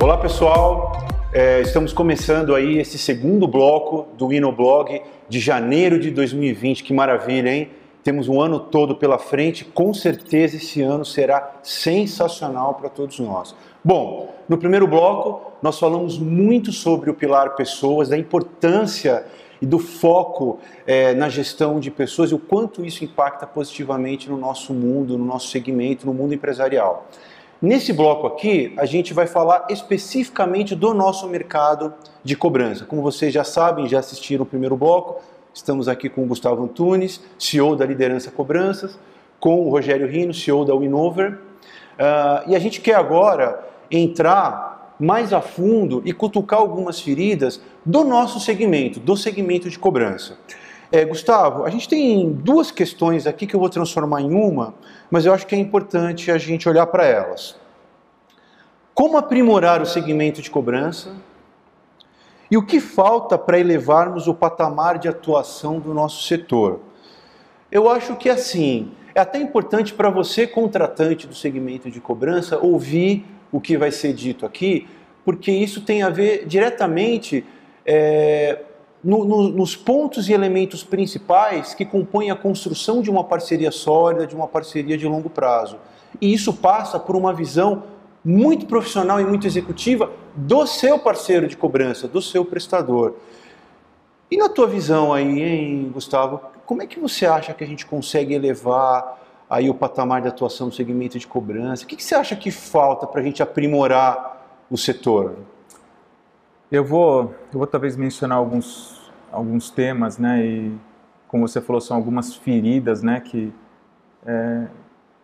Olá pessoal, é, estamos começando aí esse segundo bloco do Inoblog de janeiro de 2020. Que maravilha, hein? Temos um ano todo pela frente, com certeza esse ano será sensacional para todos nós. Bom, no primeiro bloco nós falamos muito sobre o pilar pessoas, da importância e do foco é, na gestão de pessoas e o quanto isso impacta positivamente no nosso mundo, no nosso segmento, no mundo empresarial. Nesse bloco aqui, a gente vai falar especificamente do nosso mercado de cobrança. Como vocês já sabem, já assistiram o primeiro bloco, estamos aqui com o Gustavo Antunes, CEO da Liderança Cobranças, com o Rogério Rino, CEO da Winover. Uh, e a gente quer agora entrar mais a fundo e cutucar algumas feridas do nosso segmento, do segmento de cobrança. É, Gustavo, a gente tem duas questões aqui que eu vou transformar em uma, mas eu acho que é importante a gente olhar para elas. Como aprimorar o segmento de cobrança? E o que falta para elevarmos o patamar de atuação do nosso setor? Eu acho que assim, é até importante para você, contratante do segmento de cobrança, ouvir o que vai ser dito aqui, porque isso tem a ver diretamente é, no, no, nos pontos e elementos principais que compõem a construção de uma parceria sólida, de uma parceria de longo prazo. E isso passa por uma visão muito profissional e muito executiva do seu parceiro de cobrança, do seu prestador. E na tua visão aí, hein, Gustavo, como é que você acha que a gente consegue elevar aí o patamar de atuação no segmento de cobrança? O que, que você acha que falta para a gente aprimorar o setor? Eu vou, eu vou talvez mencionar alguns, alguns temas, né? E como você falou, são algumas feridas, né? Que é,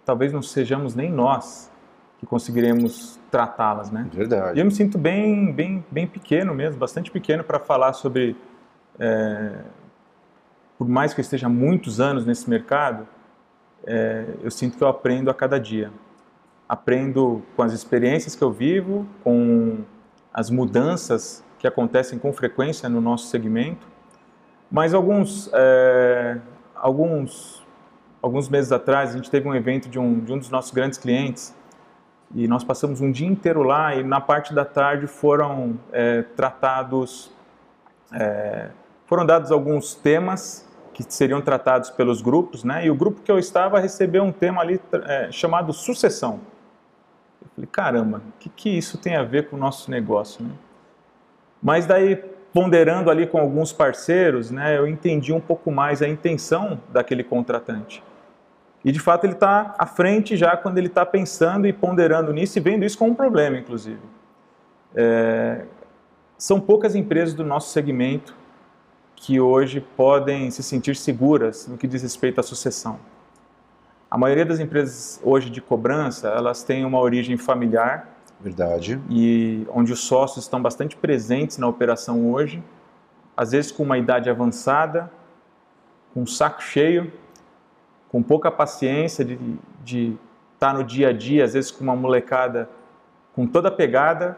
talvez não sejamos nem nós que conseguiremos tratá-las, né? Verdade. E eu me sinto bem, bem, bem pequeno mesmo, bastante pequeno para falar sobre. É, por mais que eu esteja há muitos anos nesse mercado, é, eu sinto que eu aprendo a cada dia. Aprendo com as experiências que eu vivo, com as mudanças que acontecem com frequência no nosso segmento. Mas alguns, é, alguns, alguns meses atrás, a gente teve um evento de um, de um dos nossos grandes clientes e nós passamos um dia inteiro lá e na parte da tarde foram é, tratados, é, foram dados alguns temas que seriam tratados pelos grupos, né? E o grupo que eu estava recebeu um tema ali é, chamado sucessão. Eu falei, caramba, o que, que isso tem a ver com o nosso negócio? Né? Mas daí, ponderando ali com alguns parceiros, né, eu entendi um pouco mais a intenção daquele contratante. E de fato ele está à frente já quando ele está pensando e ponderando nisso e vendo isso como um problema, inclusive. É, são poucas empresas do nosso segmento que hoje podem se sentir seguras no que diz respeito à sucessão. A maioria das empresas hoje de cobrança, elas têm uma origem familiar. Verdade. E onde os sócios estão bastante presentes na operação hoje, às vezes com uma idade avançada, com um saco cheio, com pouca paciência de, estar no dia a dia, às vezes com uma molecada com toda a pegada.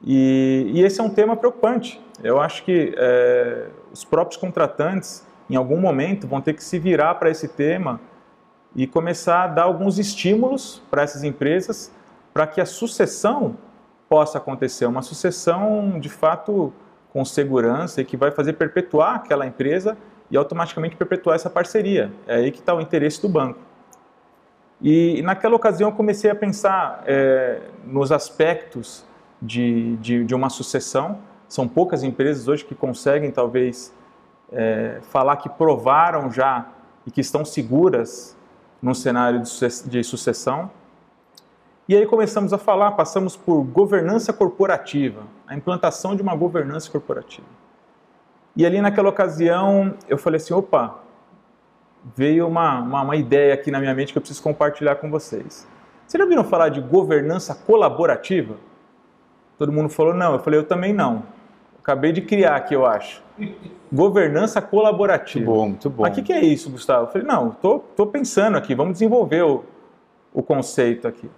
E, e esse é um tema preocupante. Eu acho que é, os próprios contratantes, em algum momento, vão ter que se virar para esse tema e começar a dar alguns estímulos para essas empresas para que a sucessão possa acontecer, uma sucessão de fato com segurança e que vai fazer perpetuar aquela empresa e automaticamente perpetuar essa parceria. É aí que está o interesse do banco. E naquela ocasião eu comecei a pensar é, nos aspectos de, de, de, uma sucessão. São poucas empresas hoje que conseguem talvez é, falar que provaram já e que estão seguras num cenário de sucessão. E aí começamos a falar, passamos por governança corporativa, a implantação de uma governança corporativa. E ali naquela ocasião eu falei assim, opa, veio uma, uma, uma ideia aqui na minha mente que eu preciso compartilhar com vocês. Vocês já ouviram falar de governança colaborativa? Todo mundo falou não, eu falei eu também não. Acabei de criar aqui, eu acho. Governança colaborativa. Muito bom, muito bom. Mas o que, que, é isso, Gustavo? Eu falei, não, estou tô, tô pensando aqui, vamos desenvolver o, o conceito aqui.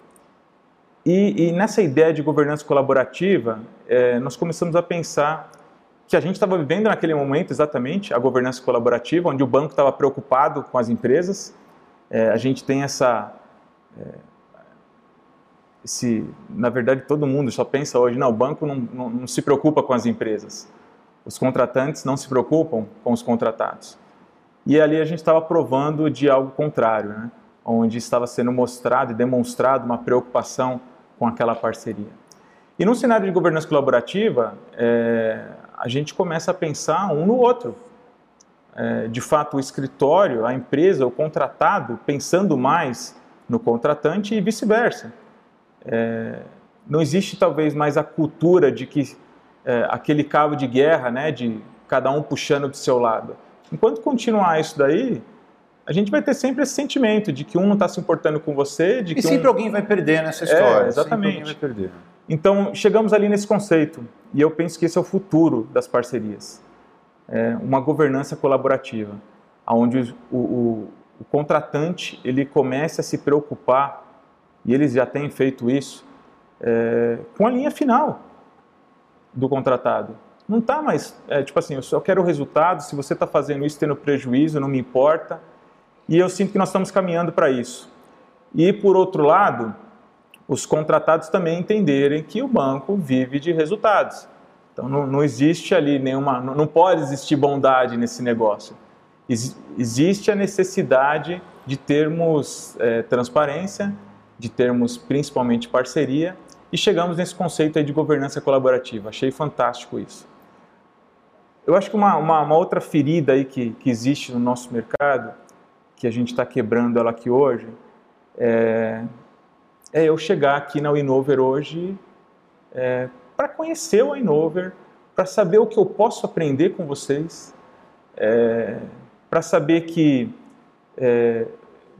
E, e nessa ideia de governança colaborativa, é, nós começamos a pensar que a gente estava vivendo naquele momento exatamente a governança colaborativa, onde o banco estava preocupado com as empresas. É, a gente tem essa. É, esse, na verdade, todo mundo só pensa hoje, não, o banco não, não, não se preocupa com as empresas. Os contratantes não se preocupam com os contratados. E ali a gente estava provando de algo contrário, né? onde estava sendo mostrado e demonstrado uma preocupação com aquela parceria. E no cenário de governança colaborativa, é, a gente começa a pensar um no outro. É, de fato, o escritório, a empresa, o contratado, pensando mais no contratante e vice-versa. É, não existe talvez mais a cultura de que é, aquele cabo de guerra, né, de cada um puxando do seu lado. Enquanto continuar isso daí, a gente vai ter sempre esse sentimento de que um não está se importando com você, de que e sempre um... alguém vai perder nessa história. É, exatamente. Então chegamos ali nesse conceito e eu penso que esse é o futuro das parcerias, é uma governança colaborativa, onde o, o, o contratante ele comece a se preocupar e eles já têm feito isso é, com a linha final do contratado. Não está mais, é, tipo assim, eu só quero o resultado, se você está fazendo isso tendo prejuízo, não me importa. E eu sinto que nós estamos caminhando para isso. E, por outro lado, os contratados também entenderem que o banco vive de resultados. Então, não, não existe ali nenhuma, não, pode existir bondade nesse negócio. Ex, existe a necessidade de termos é, transparência, de termos principalmente parceria, e chegamos nesse conceito aí de governança colaborativa. Achei fantástico isso. Eu acho que uma, uma, uma outra ferida aí que, que existe no nosso mercado que a gente está quebrando ela aqui hoje, é, é, eu chegar aqui na Winover hoje é, para conhecer o Winover, para saber o que eu posso aprender com vocês, é, para saber que é,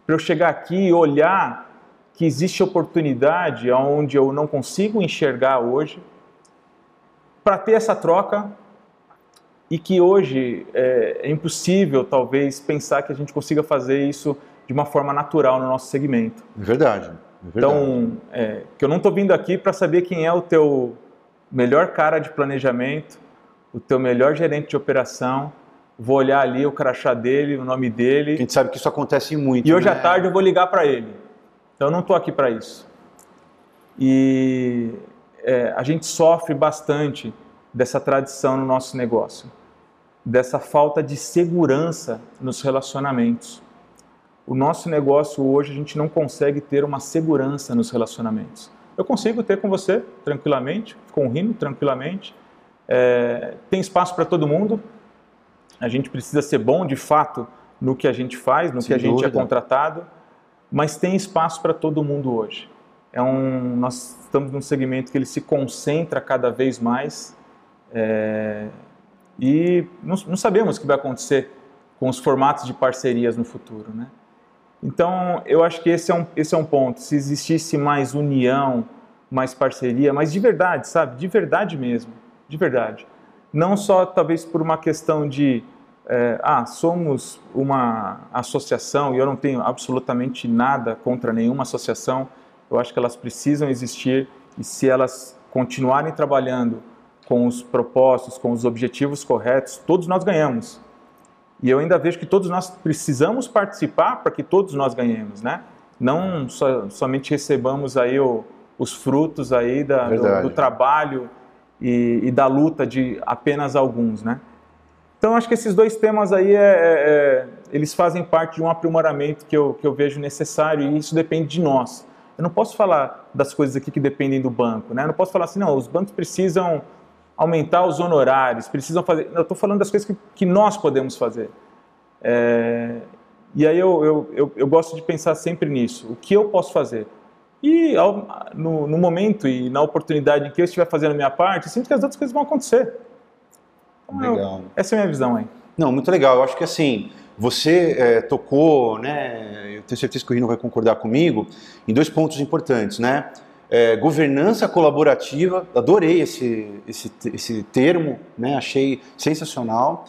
para eu chegar aqui e olhar que existe oportunidade onde eu não consigo enxergar hoje, para ter essa troca e que hoje é, é, impossível, talvez, pensar que a gente consiga fazer isso de uma forma natural no nosso segmento. É verdade. É verdade. Então, é, que eu não estou vindo aqui para saber quem é o teu melhor cara de planejamento, o teu melhor gerente de operação, vou olhar ali o crachá dele, o nome dele. A gente sabe que isso acontece muito. E hoje né? à tarde eu vou ligar para ele. Então, eu não estou aqui para isso. E é, a gente sofre bastante dessa tradição no nosso negócio, dessa falta de segurança nos relacionamentos. O nosso negócio hoje a gente não consegue ter uma segurança nos relacionamentos. Eu consigo ter com você tranquilamente, com o Rino tranquilamente. É, tem espaço para todo mundo. A gente precisa ser bom de fato no que a gente faz, no Sem que a gente é contratado, mas tem espaço para todo mundo hoje. É um, nós estamos num segmento que ele se concentra cada vez mais é, e não, não, sabemos o que vai acontecer com os formatos de parcerias no futuro, né? Então, eu acho que esse é um, esse é um ponto. Se existisse mais união, mais parceria, mas de verdade, sabe? De verdade mesmo, de verdade. Não só talvez por uma questão de, é, ah, somos uma associação e eu não tenho absolutamente nada contra nenhuma associação. Eu acho que elas precisam existir e se elas continuarem trabalhando com os propósitos, com os objetivos corretos, todos nós ganhamos. E eu ainda vejo que todos nós precisamos participar para que todos nós ganhemos, né? Não so, somente recebamos aí o, os frutos aí da, do, do, trabalho e, e, da luta de apenas alguns, né? Então acho que esses dois temas aí é, é, é, eles fazem parte de um aprimoramento que eu, que eu vejo necessário e isso depende de nós. Eu não posso falar das coisas aqui que dependem do banco, né? Eu não posso falar assim, não, os bancos precisam aumentar os honorários, precisam fazer. Eu estou falando das coisas que, que nós podemos fazer. É, e aí eu, eu, eu, eu, gosto de pensar sempre nisso. O que eu posso fazer? E ao, no, no, momento e na oportunidade em que eu estiver fazendo a minha parte, sinto que as outras coisas vão acontecer. Legal. Essa é a minha visão aí. Não, muito legal. Eu acho que assim, você é, tocou, né? Eu tenho certeza que o Rino vai concordar comigo, em dois pontos importantes, né? é, governança colaborativa, adorei esse, esse, esse termo, né? achei sensacional.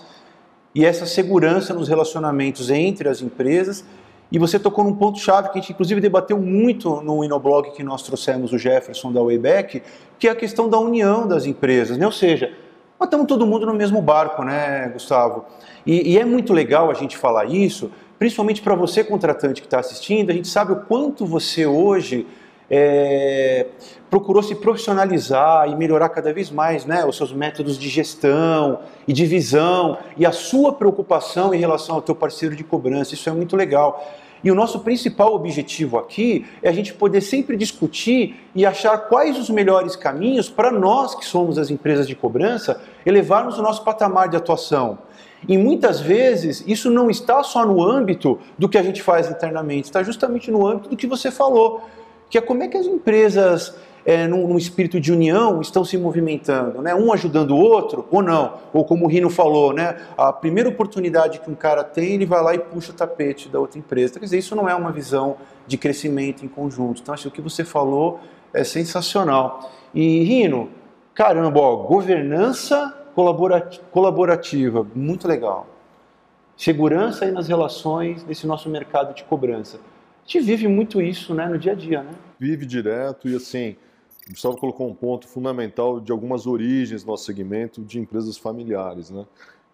E essa segurança nos relacionamentos entre as empresas E você tocou num ponto-chave que a gente, inclusive, debateu muito no Inoblog que nós trouxemos o Jefferson da Wayback, que é a questão da união das empresas. Né? Ou seja, nós estamos todo mundo no mesmo barco, né, Gustavo? E, e é muito legal a gente falar isso, principalmente para você, contratante que está assistindo, a gente sabe o quanto você hoje é, procurou se profissionalizar e melhorar cada vez mais né, os seus métodos de gestão e de visão e a sua preocupação em relação ao teu parceiro de cobrança. Isso é muito legal. E o nosso principal objetivo aqui é a gente poder sempre discutir e achar quais os melhores caminhos para nós que somos as empresas de cobrança elevarmos o nosso patamar de atuação. E muitas vezes isso não está só no âmbito do que a gente faz internamente, está justamente no âmbito do que você falou que é como é que as empresas, é, num, num, espírito de união, estão se movimentando, né? um ajudando o outro ou não. Ou como o Rino falou, né? a primeira oportunidade que um cara tem, ele vai lá e puxa o tapete da outra empresa. Quer dizer, isso não é uma visão de crescimento em conjunto. Então, acho que o que você falou é sensacional. E, Rino, caramba, ó, governança colaborativa, muito legal. Segurança aí nas relações desse nosso mercado de cobrança gente vive muito isso né, no dia a dia, né? Vive direto e assim, o Gustavo colocou um ponto fundamental de algumas origens do nosso segmento de empresas familiares, né?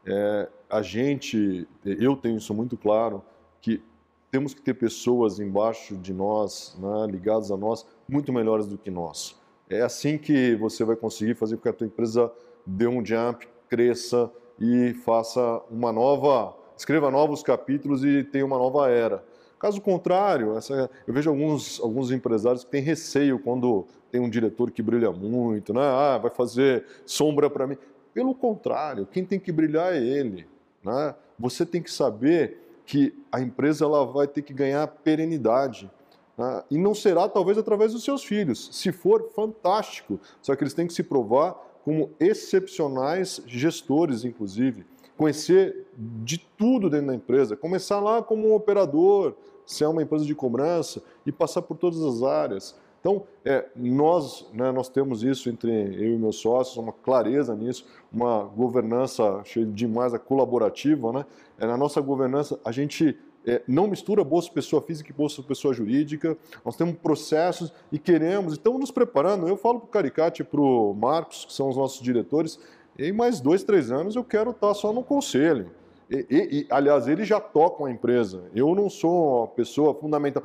É, a gente, eu tenho isso muito claro, que temos que ter pessoas embaixo de nós, né, ligadas a nós, muito melhores do que nós. É assim que você vai conseguir fazer com que a tua empresa dê um jump, cresça e faça uma nova, escreva novos capítulos e tenha uma nova era. Caso contrário, essa, eu vejo alguns, alguns empresários que têm receio quando tem um diretor que brilha muito, né? Ah, vai fazer sombra para mim. Pelo contrário, quem tem que brilhar é ele. Né? Você tem que saber que a empresa ela vai ter que ganhar perenidade. Né? E não será talvez através dos seus filhos. Se for, fantástico. Só que eles têm que se provar como excepcionais gestores, inclusive. Conhecer de tudo dentro da empresa. Começar lá como um operador, se é uma empresa de cobrança e passar por todas as áreas. Então, é, nós, né, nós temos isso entre eu e meus sócios, uma clareza nisso, uma governança cheia demais a colaborativa. Né? É, na nossa governança, a gente é, não mistura bolsa pessoa física e bolsa pessoa jurídica. Nós temos processos e queremos, estamos nos preparando. Eu falo para o Caricate e para o Marcos, que são os nossos diretores, em mais dois, três anos eu quero estar só no conselho. E, e, aliás, eles já tocam a empresa. Eu não sou uma pessoa fundamental.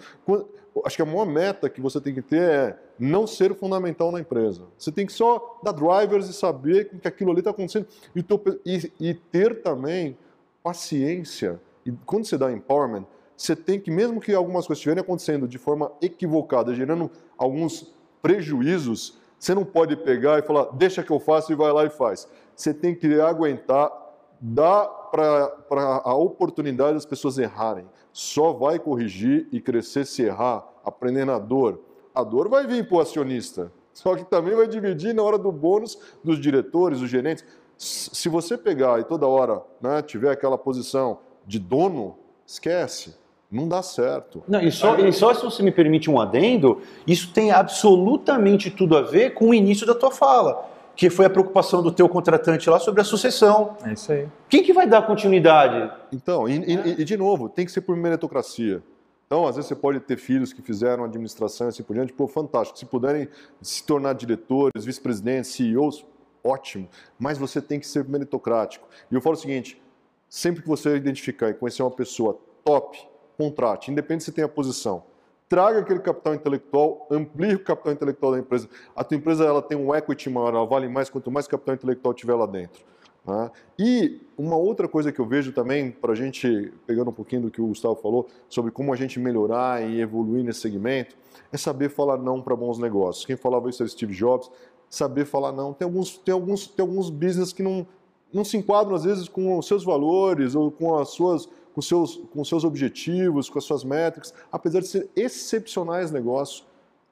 Acho que a maior meta que você tem que ter é não ser fundamental na empresa. Você tem que só dar drivers e saber que aquilo ali está acontecendo. E, e, e, ter também paciência. E quando você dá empowerment, você tem que, mesmo que algumas coisas estiverem acontecendo de forma equivocada, gerando alguns prejuízos, você não pode pegar e falar, deixa que eu faço e vai lá e faz. Você tem que aguentar, dar para a oportunidade das pessoas errarem. Só vai corrigir e crescer se errar, aprendendo a dor. A dor vai vir para o acionista, só que também vai dividir na hora do bônus dos diretores, dos gerentes. Se você pegar e toda hora né, tiver aquela posição de dono, esquece. Não dá certo. Não, e, só, e só se você me permite um adendo, isso tem absolutamente tudo a ver com o início da tua fala que foi a preocupação do teu contratante lá sobre a sucessão. É isso aí. Quem que vai dar continuidade? Então, e, e, e de novo, tem que ser por meritocracia. Então, às vezes você pode ter filhos que fizeram administração e assim por diante, pô, fantástico. Se puderem se tornar diretores, vice-presidentes, CEOs, ótimo. Mas você tem que ser meritocrático. E eu falo o seguinte, sempre que você identificar e conhecer uma pessoa top, contrate, independente se tem a posição traga aquele capital intelectual, amplie o capital intelectual da empresa. A tua empresa ela tem um equity maior, ela vale mais quanto mais capital intelectual tiver lá dentro. Tá? E uma outra coisa que eu vejo também, para a gente, pegando um pouquinho do que o Gustavo falou, sobre como a gente melhorar e evoluir nesse segmento, é saber falar não para bons negócios. Quem falava isso era Steve Jobs, saber falar não. Tem alguns, tem alguns, tem alguns business que não, não se enquadram, às vezes, com os seus valores ou com as suas com seus, com seus objetivos, com as suas métricas, apesar de ser excepcionais negócios.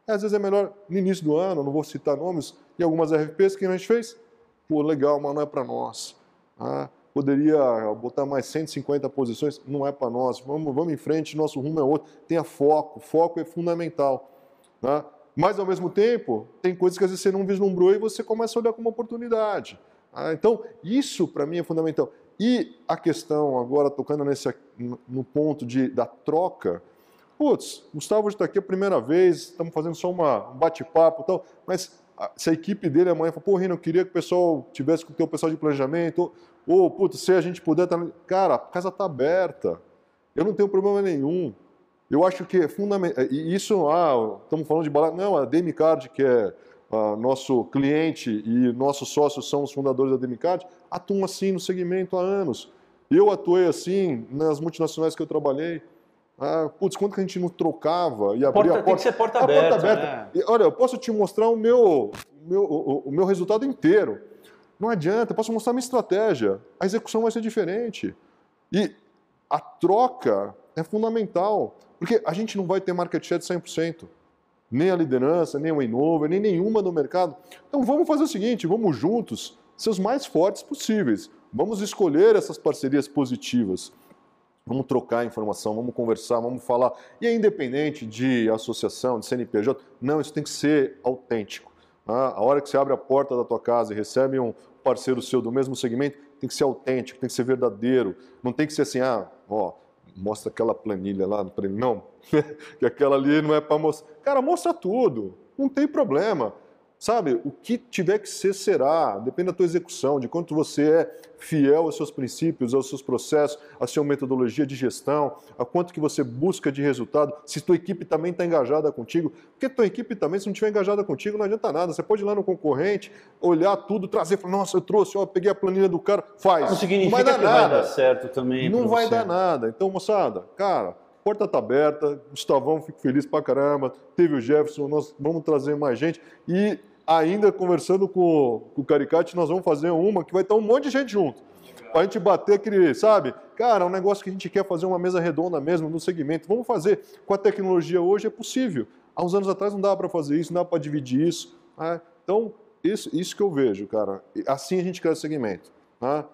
Às vezes é melhor no início do ano, não vou citar nomes, e algumas RFPs que a gente fez, pô, legal, mas não é para nós. Ah, poderia botar mais 150 posições, não é para nós. Vamos, vamos em frente, nosso rumo é outro. Tenha foco, foco é fundamental. Tá? Mas, ao mesmo tempo, tem coisas que às vezes você não vislumbrou e você começa a olhar como oportunidade. Ah, então, isso para mim é fundamental. E a questão agora, tocando nesse, no ponto de, da troca, putz, Gustavo está aqui a primeira vez, estamos fazendo só uma, um bate-papo e tal, mas se a equipe dele amanhã for, pô, Rino, eu queria que o pessoal tivesse com o teu pessoal de planejamento, ou, ou putz, se a gente puder, tá... cara, a casa está aberta, eu não tenho problema nenhum. Eu acho que é fundamental, e isso, ah, estamos falando de balada, não, a Demicard, que é ah, nosso cliente e nossos sócios são os fundadores da Demicard, atuam assim no segmento há anos. Eu atuei assim nas multinacionais que eu trabalhei. Ah, putz, quanto que a gente não trocava e abria porta, a porta? Tem que ser porta aberta. Porta aberta. Né? Olha, eu posso te mostrar o meu, meu, o, o, meu resultado inteiro. Não adianta, eu posso mostrar a minha estratégia. A execução vai ser diferente. E a troca é fundamental, porque a gente não vai ter market share de 100%. Nem a liderança, nem o Innover, nem nenhuma no mercado. Então vamos fazer o seguinte, vamos juntos ser os mais fortes possíveis. Vamos escolher essas parcerias positivas. Vamos trocar informação, vamos conversar, vamos falar. E é independente de associação, de CNPJ. Não, isso tem que ser autêntico. Ah, a hora que você abre a porta da tua casa e recebe um parceiro seu do mesmo segmento, tem que ser autêntico, tem que ser verdadeiro. Não tem que ser assim, ah, ó, mostra aquela planilha lá para ele. Não, que aquela ali não é para mostrar. Cara, mostra tudo, não tem problema. Sabe, o que tiver que ser, será. Depende da tua execução, de quanto você é fiel aos seus princípios, aos seus processos, à sua metodologia de gestão, a quanto que você busca de resultado, se tua equipe também está engajada contigo. Porque tua equipe também, se não estiver engajada contigo, não adianta nada. Você pode ir lá no concorrente, olhar tudo, trazer, falar, nossa, eu trouxe, ó, peguei a planilha do cara, faz. Não significa não vai dar que nada. vai dar certo também. Não vai você. dar nada. Então, moçada, cara, porta está aberta, Gustavão, fico feliz pra caramba, teve o Jefferson, nós vamos trazer mais gente. E ainda conversando com, com o Caricate, nós vamos fazer uma que vai estar um monte de gente junto. Para a gente bater aquele, sabe? Cara, é um negócio que a gente quer fazer uma mesa redonda mesmo no segmento. Vamos fazer. Com a tecnologia hoje é possível. Há uns anos atrás não dava para fazer isso, não dava para dividir isso. Né? Então, isso, isso que eu vejo, cara. Assim a gente cresce o segmento. Né?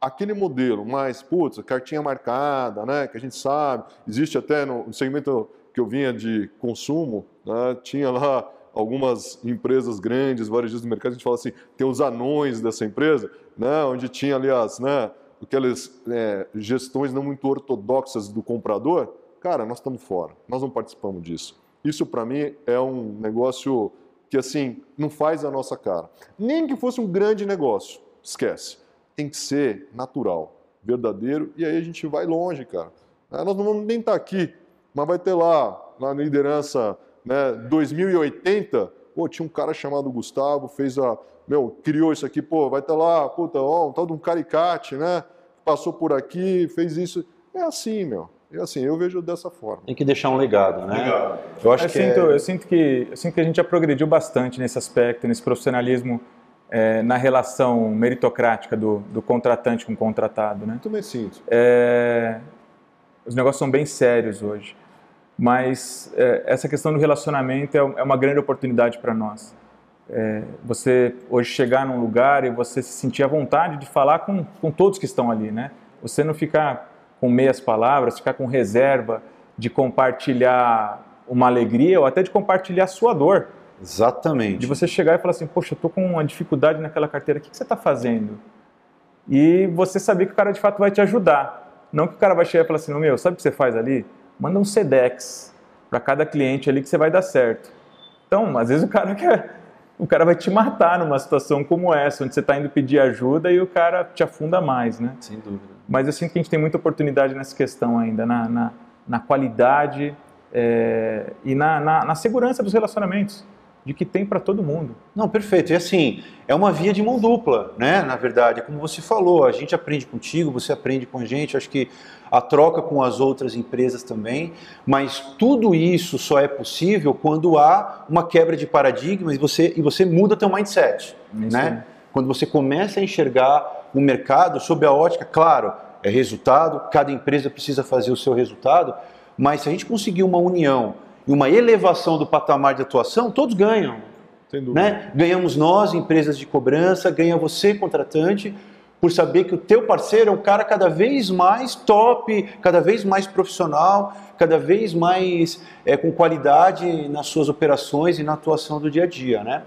Aquele modelo mais, putz, cartinha marcada, né, que a gente sabe, existe até no segmento que eu vinha de consumo, né, tinha lá algumas empresas grandes, varejistas do mercado, a gente fala assim, tem os anões dessa empresa, né, onde tinha, aliás, né, aquelas é, gestões não muito ortodoxas do comprador, cara, nós estamos fora, nós não participamos disso. Isso, para mim, é um negócio que, assim, não faz a nossa cara. Nem que fosse um grande negócio, esquece tem que ser natural, verdadeiro, e aí a gente vai longe, cara. É, nós não vamos nem estar tá aqui, mas vai ter lá, na liderança né, 2080, pô, tinha um cara chamado Gustavo, fez a, meu, criou isso aqui, pô, vai estar tá lá, puta, ó, um tal de um caricate, né, passou por aqui, fez isso. É assim, meu. É assim, eu vejo dessa forma. Tem que deixar um legado, né? Legado. Eu acho eu que sinto, é... eu sinto que eu sinto que a gente já progrediu bastante nesse aspecto, nesse profissionalismo é, na relação meritocrática do, do, contratante com o contratado. Né? Também sinto. É, os negócios são bem sérios hoje, mas é, essa questão do relacionamento é, é uma grande oportunidade para nós. É, você hoje chegar num lugar e você se sentir à vontade de falar com, com todos que estão ali, né? Você não ficar com meias palavras, ficar com reserva de compartilhar uma alegria ou até de compartilhar sua dor. Exatamente. De você chegar e falar assim, poxa, eu tô com uma dificuldade naquela carteira, o que, que você está fazendo? E você saber que o cara de fato vai te ajudar. Não que o cara vai chegar e falar assim, meu, sabe o que você faz ali? Manda um SEDEX para cada cliente ali que você vai dar certo. Então, às vezes o cara quer, o cara vai te matar numa situação como essa, onde você está indo pedir ajuda e o cara te afunda mais, né? Sem dúvida. Mas eu sinto que a gente tem muita oportunidade nessa questão ainda, na, na, na qualidade é, e na, na, na segurança dos relacionamentos de que tem para todo mundo. Não, perfeito. E assim, é uma via de mão dupla, né? Na verdade, como você falou, a gente aprende contigo, você aprende com a gente, acho que a troca com as outras empresas também, mas tudo isso só é possível quando há uma quebra de paradigma e você, e você muda teu mindset, isso né? É. Quando você começa a enxergar o mercado sob a ótica, claro, é resultado, cada empresa precisa fazer o seu resultado, mas se a gente conseguir uma união e uma elevação do patamar de atuação, todos ganham. Né? Ganhamos nós, empresas de cobrança, ganha você, contratante, por saber que o teu parceiro é um cara cada vez mais top, cada vez mais profissional, cada vez mais é, com qualidade nas suas operações e na atuação do dia a dia, né?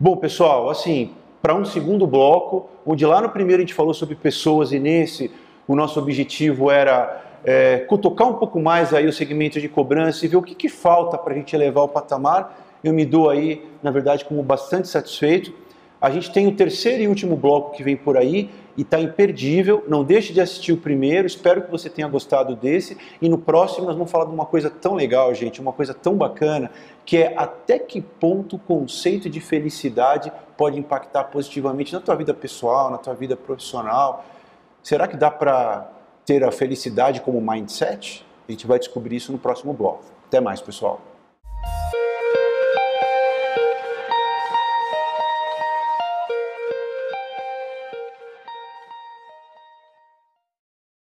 Bom, pessoal, assim, para um segundo bloco, onde lá no primeiro a gente falou sobre pessoas e nesse o nosso objetivo era é, cutucar um pouco mais aí o segmento de cobrança e ver o que, que falta para a gente elevar o patamar. Eu me dou aí, na verdade, como bastante satisfeito. A gente tem o terceiro e último bloco que vem por aí e está imperdível. Não deixe de assistir o primeiro. Espero que você tenha gostado desse. E no próximo nós vamos falar de uma coisa tão legal, gente, uma coisa tão bacana, que é até que ponto o conceito de felicidade pode impactar positivamente na tua vida pessoal, na tua vida profissional. Será que dá para ter a felicidade como mindset? A gente vai descobrir isso no próximo bloco. Até mais, pessoal.